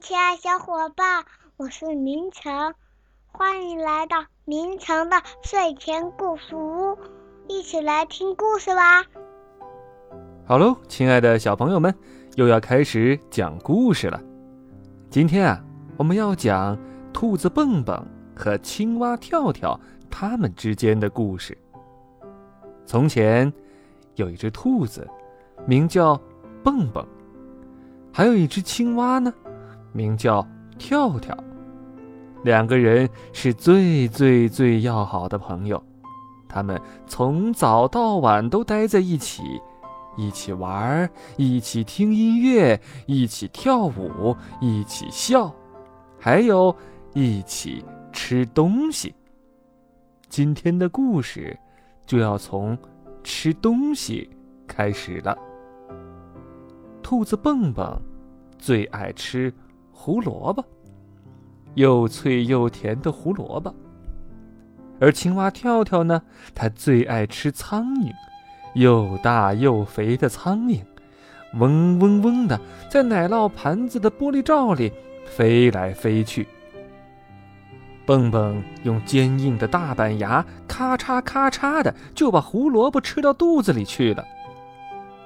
亲爱小伙伴，我是明成，欢迎来到明成的睡前故事屋，一起来听故事吧。好喽，亲爱的小朋友们，又要开始讲故事了。今天啊，我们要讲兔子蹦蹦和青蛙跳跳他们之间的故事。从前，有一只兔子，名叫蹦蹦，还有一只青蛙呢。名叫跳跳，两个人是最最最要好的朋友，他们从早到晚都待在一起，一起玩，一起听音乐，一起跳舞，一起笑，还有一起吃东西。今天的故事就要从吃东西开始了。兔子蹦蹦最爱吃。胡萝卜，又脆又甜的胡萝卜。而青蛙跳跳呢，它最爱吃苍蝇，又大又肥的苍蝇，嗡嗡嗡的在奶酪盘子的玻璃罩里飞来飞去。蹦蹦用坚硬的大板牙，咔嚓咔嚓的就把胡萝卜吃到肚子里去了。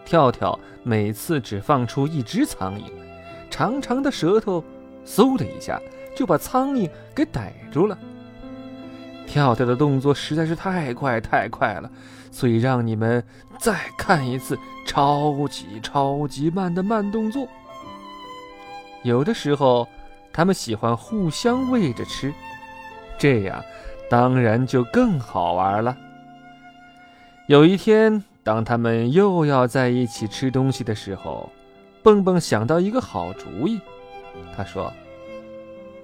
跳跳每次只放出一只苍蝇。长长的舌头，嗖的一下就把苍蝇给逮住了。跳跳的动作实在是太快太快了，所以让你们再看一次超级超级慢的慢动作。有的时候，他们喜欢互相喂着吃，这样当然就更好玩了。有一天，当他们又要在一起吃东西的时候，蹦蹦想到一个好主意，他说：“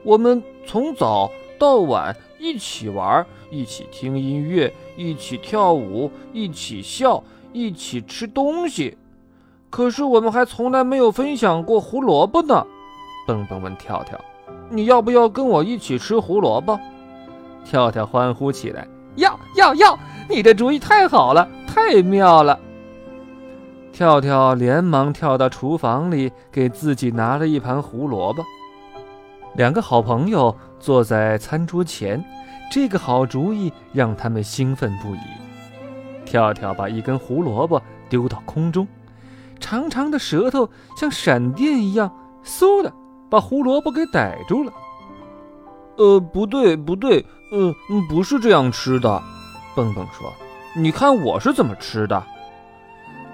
我们从早到晚一起玩，一起听音乐，一起跳舞，一起笑，一起吃东西。可是我们还从来没有分享过胡萝卜呢。”蹦蹦问跳跳：“你要不要跟我一起吃胡萝卜？”跳跳欢呼起来：“要要要！你的主意太好了，太妙了！”跳跳连忙跳到厨房里，给自己拿了一盘胡萝卜。两个好朋友坐在餐桌前，这个好主意让他们兴奋不已。跳跳把一根胡萝卜丢到空中，长长的舌头像闪电一样，嗖的把胡萝卜给逮住了。呃，不对，不对，嗯，不是这样吃的。蹦蹦说：“你看我是怎么吃的。”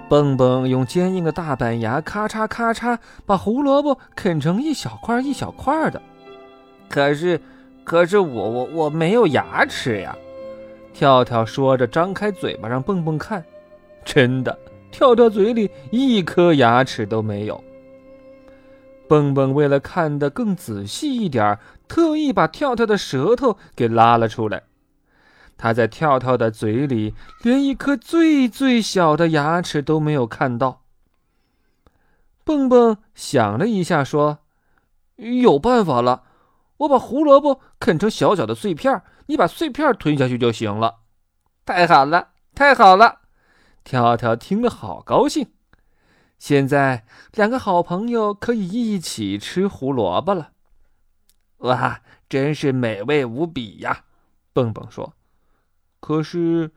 蹦蹦用坚硬的大板牙，咔嚓咔嚓，把胡萝卜啃成一小块一小块的。可是，可是我我我没有牙齿呀！跳跳说着，张开嘴巴让蹦蹦看。真的，跳跳嘴里一颗牙齿都没有。蹦蹦为了看得更仔细一点，特意把跳跳的舌头给拉了出来。他在跳跳的嘴里连一颗最最小的牙齿都没有看到。蹦蹦想了一下，说：“有办法了，我把胡萝卜啃成小小的碎片，你把碎片吞下去就行了。”太好了，太好了！跳跳听了好高兴。现在两个好朋友可以一起吃胡萝卜了。哇，真是美味无比呀！蹦蹦说。可是，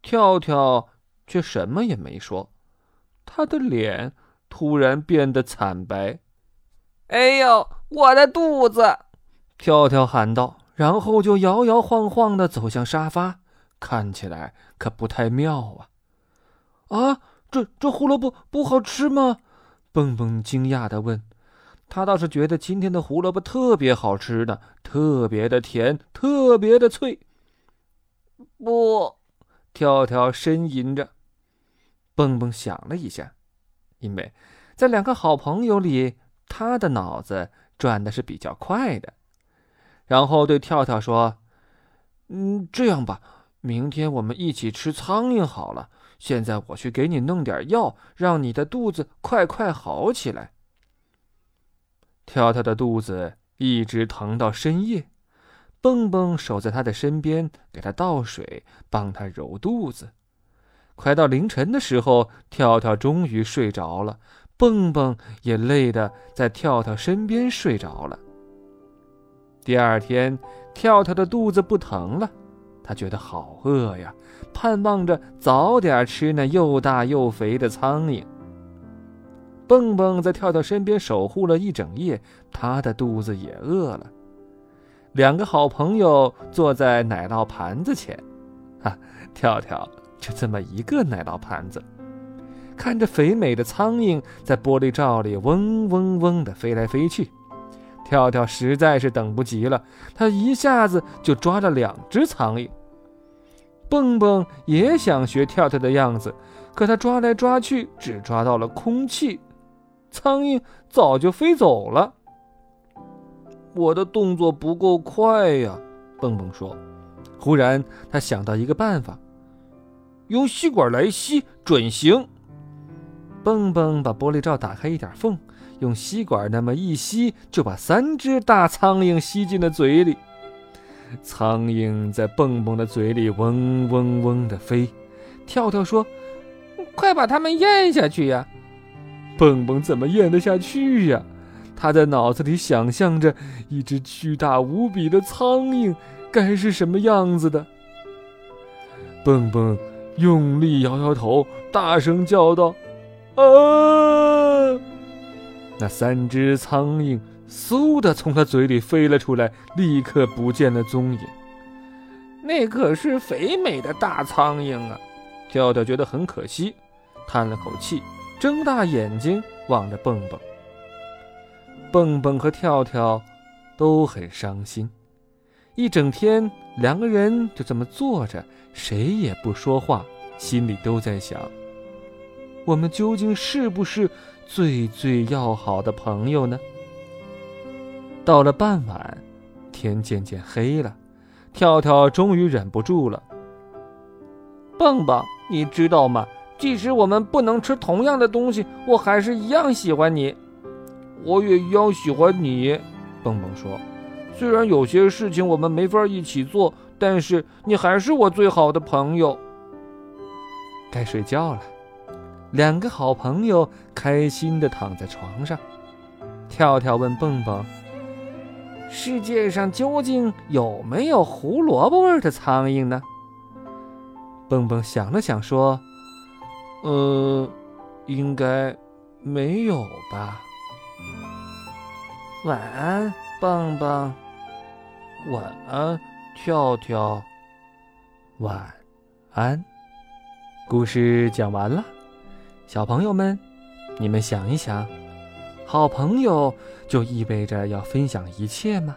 跳跳却什么也没说，他的脸突然变得惨白。哎呦，我的肚子！跳跳喊道，然后就摇摇晃晃的走向沙发，看起来可不太妙啊！啊，这这胡萝卜不好吃吗？蹦蹦惊讶的问。他倒是觉得今天的胡萝卜特别好吃呢，特别的甜，特别的脆。不，跳跳呻吟着。蹦蹦想了一下，因为在两个好朋友里，他的脑子转的是比较快的。然后对跳跳说：“嗯，这样吧，明天我们一起吃苍蝇好了。现在我去给你弄点药，让你的肚子快快好起来。”跳跳的肚子一直疼到深夜。蹦蹦守在他的身边，给他倒水，帮他揉肚子。快到凌晨的时候，跳跳终于睡着了。蹦蹦也累得在跳跳身边睡着了。第二天，跳跳的肚子不疼了，他觉得好饿呀，盼望着早点吃那又大又肥的苍蝇。蹦蹦在跳跳身边守护了一整夜，他的肚子也饿了。两个好朋友坐在奶酪盘子前，啊，跳跳就这么一个奶酪盘子。看着肥美的苍蝇在玻璃罩里嗡嗡嗡地飞来飞去，跳跳实在是等不及了，他一下子就抓了两只苍蝇。蹦蹦也想学跳跳的样子，可他抓来抓去只抓到了空气，苍蝇早就飞走了。我的动作不够快呀，蹦蹦说。忽然他想到一个办法，用吸管来吸准行。蹦蹦把玻璃罩打开一点缝，用吸管那么一吸，就把三只大苍蝇吸进了嘴里。苍蝇在蹦蹦的嘴里嗡嗡嗡地飞。跳跳说：“快把它们咽下去呀！”蹦蹦怎么咽得下去呀？他在脑子里想象着一只巨大无比的苍蝇该是什么样子的。蹦蹦用力摇摇头，大声叫道。啊！那三只苍蝇嗖的从他嘴里飞了出来，立刻不见了踪影。那可是肥美的大苍蝇啊！跳跳觉得很可惜，叹了口气，睁大眼睛望着蹦蹦。蹦蹦和跳跳都很伤心，一整天两个人就这么坐着，谁也不说话，心里都在想。我们究竟是不是最最要好的朋友呢？到了傍晚，天渐渐黑了，跳跳终于忍不住了。蹦蹦，你知道吗？即使我们不能吃同样的东西，我还是一样喜欢你。我也一样喜欢你，蹦蹦说。虽然有些事情我们没法一起做，但是你还是我最好的朋友。该睡觉了。两个好朋友开心地躺在床上。跳跳问蹦蹦：“世界上究竟有没有胡萝卜味的苍蝇呢？”蹦蹦想了想说：“呃，应该没有吧。”晚安，蹦蹦。晚安，跳跳。晚安。故事讲完了。小朋友们，你们想一想，好朋友就意味着要分享一切吗？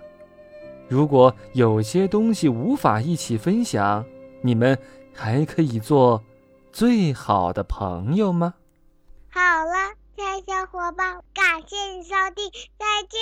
如果有些东西无法一起分享，你们还可以做最好的朋友吗？好了，小伙伴，感谢你收听，再见。